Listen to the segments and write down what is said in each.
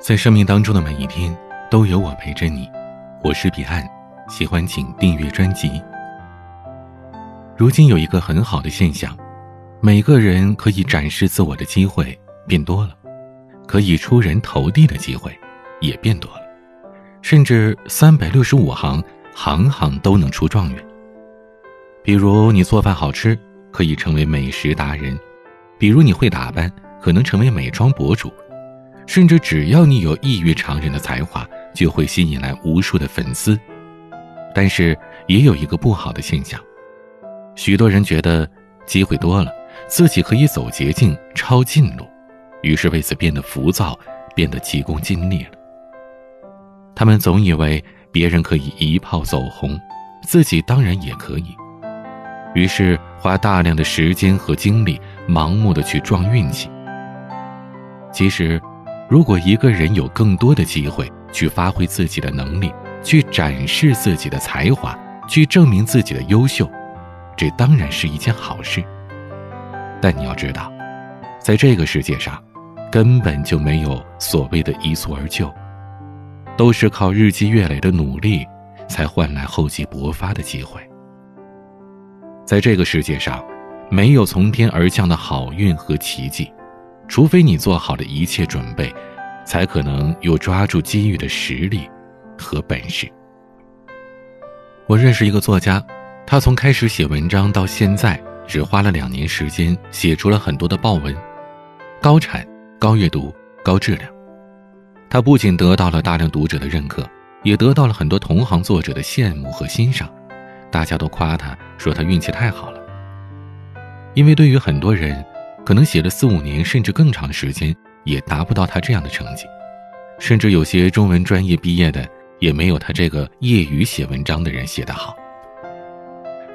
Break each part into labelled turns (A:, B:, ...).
A: 在生命当中的每一天，都有我陪着你。我是彼岸，喜欢请订阅专辑。如今有一个很好的现象，每个人可以展示自我的机会变多了，可以出人头地的机会也变多了，甚至三百六十五行，行行都能出状元。比如你做饭好吃，可以成为美食达人；比如你会打扮，可能成为美妆博主。甚至只要你有异于常人的才华，就会吸引来无数的粉丝。但是也有一个不好的现象，许多人觉得机会多了，自己可以走捷径、抄近路，于是为此变得浮躁，变得急功近利了。他们总以为别人可以一炮走红，自己当然也可以，于是花大量的时间和精力，盲目的去撞运气。其实。如果一个人有更多的机会去发挥自己的能力，去展示自己的才华，去证明自己的优秀，这当然是一件好事。但你要知道，在这个世界上，根本就没有所谓的一蹴而就，都是靠日积月累的努力，才换来厚积薄发的机会。在这个世界上，没有从天而降的好运和奇迹。除非你做好了一切准备，才可能有抓住机遇的实力和本事。我认识一个作家，他从开始写文章到现在，只花了两年时间，写出了很多的报文，高产、高阅读、高质量。他不仅得到了大量读者的认可，也得到了很多同行作者的羡慕和欣赏，大家都夸他说他运气太好了。因为对于很多人。可能写了四五年甚至更长时间，也达不到他这样的成绩，甚至有些中文专业毕业的，也没有他这个业余写文章的人写得好。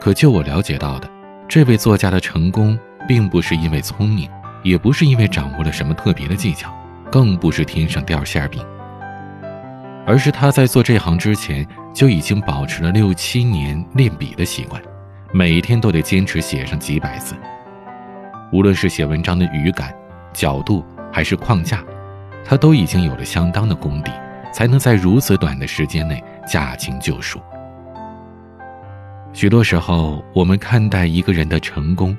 A: 可就我了解到的，这位作家的成功，并不是因为聪明，也不是因为掌握了什么特别的技巧，更不是天上掉馅饼，而是他在做这行之前就已经保持了六七年练笔的习惯，每天都得坚持写上几百字。无论是写文章的语感、角度还是框架，他都已经有了相当的功底，才能在如此短的时间内驾轻就熟。许多时候，我们看待一个人的成功，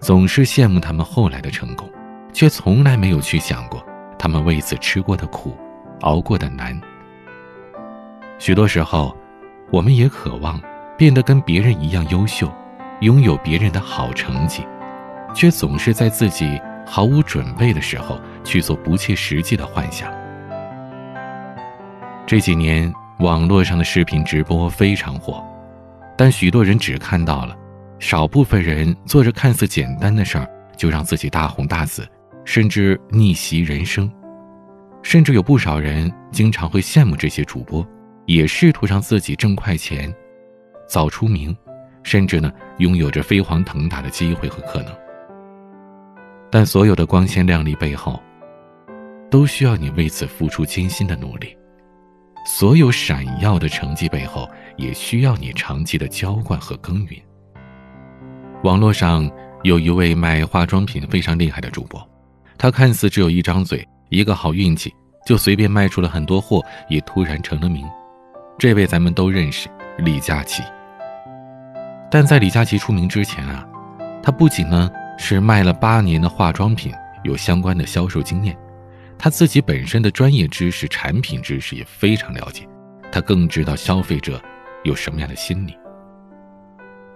A: 总是羡慕他们后来的成功，却从来没有去想过他们为此吃过的苦、熬过的难。许多时候，我们也渴望变得跟别人一样优秀，拥有别人的好成绩。却总是在自己毫无准备的时候去做不切实际的幻想。这几年网络上的视频直播非常火，但许多人只看到了少部分人做着看似简单的事儿，就让自己大红大紫，甚至逆袭人生。甚至有不少人经常会羡慕这些主播，也试图让自己挣快钱、早出名，甚至呢拥有着飞黄腾达的机会和可能。但所有的光鲜亮丽背后，都需要你为此付出艰辛的努力；所有闪耀的成绩背后，也需要你长期的浇灌和耕耘。网络上有一位卖化妆品非常厉害的主播，他看似只有一张嘴，一个好运气，就随便卖出了很多货，也突然成了名。这位咱们都认识，李佳琦。但在李佳琦出名之前啊，他不仅呢。是卖了八年的化妆品，有相关的销售经验，他自己本身的专业知识、产品知识也非常了解，他更知道消费者有什么样的心理。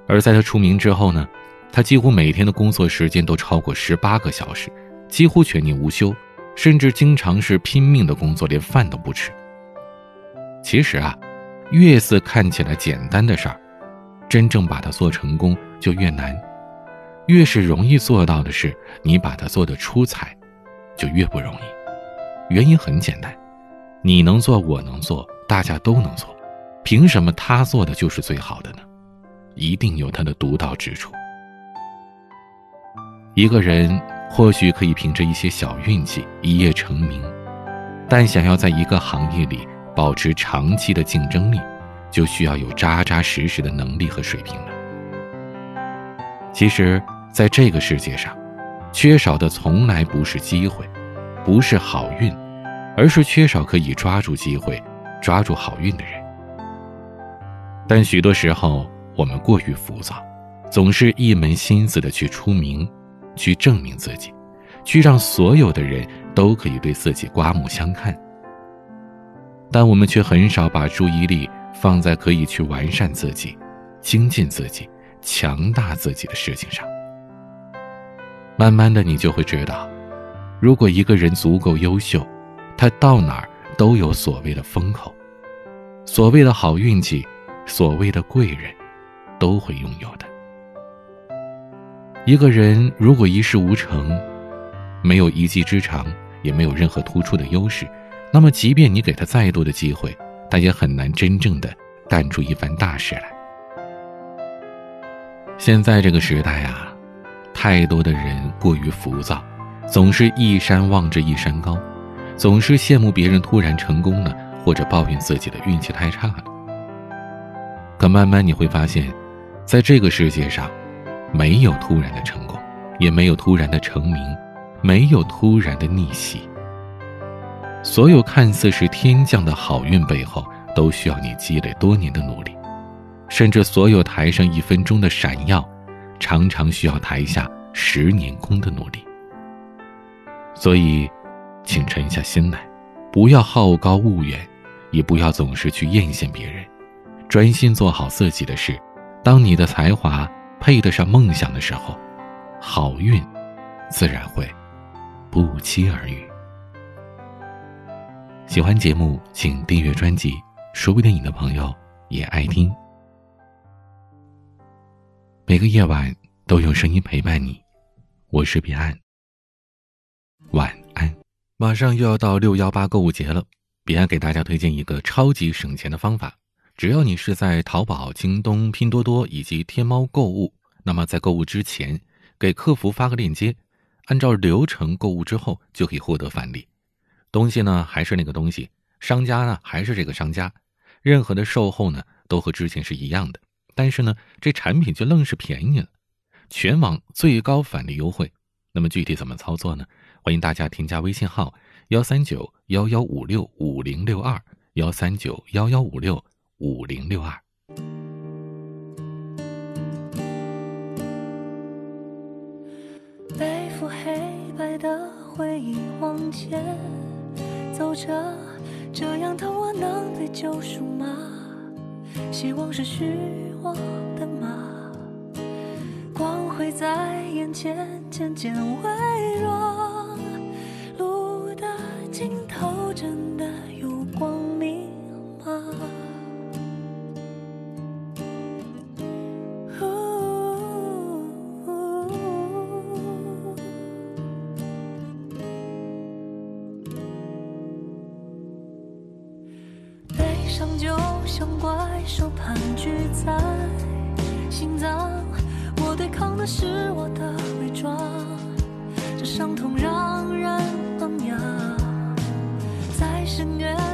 A: 而在他出名之后呢，他几乎每天的工作时间都超过十八个小时，几乎全年无休，甚至经常是拼命的工作，连饭都不吃。其实啊，越是看起来简单的事儿，真正把它做成功就越难。越是容易做到的事，你把它做得出彩，就越不容易。原因很简单，你能做，我能做，大家都能做，凭什么他做的就是最好的呢？一定有他的独到之处。一个人或许可以凭着一些小运气一夜成名，但想要在一个行业里保持长期的竞争力，就需要有扎扎实实的能力和水平了。其实。在这个世界上，缺少的从来不是机会，不是好运，而是缺少可以抓住机会、抓住好运的人。但许多时候，我们过于浮躁，总是一门心思的去出名，去证明自己，去让所有的人都可以对自己刮目相看。但我们却很少把注意力放在可以去完善自己、精进自己、强大自己的事情上。慢慢的，你就会知道，如果一个人足够优秀，他到哪儿都有所谓的风口，所谓的好运气，所谓的贵人，都会拥有的。一个人如果一事无成，没有一技之长，也没有任何突出的优势。那么，即便你给他再多的机会，他也很难真正的干出一番大事来。现在这个时代啊，太多的人过于浮躁，总是一山望着一山高，总是羡慕别人突然成功了，或者抱怨自己的运气太差了。可慢慢你会发现，在这个世界上，没有突然的成功，也没有突然的成名，没有突然的逆袭。所有看似是天降的好运背后，都需要你积累多年的努力，甚至所有台上一分钟的闪耀，常常需要台下十年功的努力。所以，请沉下心来，不要好高骛远，也不要总是去艳羡别人，专心做好自己的事。当你的才华配得上梦想的时候，好运自然会不期而遇。喜欢节目，请订阅专辑。说不定你的朋友也爱听。每个夜晚都有声音陪伴你，我是彼岸。晚安。马上又要到六幺八购物节了，彼岸给大家推荐一个超级省钱的方法。只要你是在淘宝、京东、拼多多以及天猫购物，那么在购物之前给客服发个链接，按照流程购物之后就可以获得返利。东西呢还是那个东西，商家呢还是这个商家，任何的售后呢都和之前是一样的，但是呢这产品就愣是便宜了，全网最高返利优惠。那么具体怎么操作呢？欢迎大家添加微信号幺三九幺幺五六五零六二幺三九幺幺五六五零六二。
B: 背负黑白的回忆往前。走着，这样的我能被救赎吗？希望是虚我的马？光辉在眼前渐渐微弱，路的尽头真的有光明吗？伤就像怪兽盘踞在心脏我对抗的是我的伪装这伤痛让人疯狂在深渊。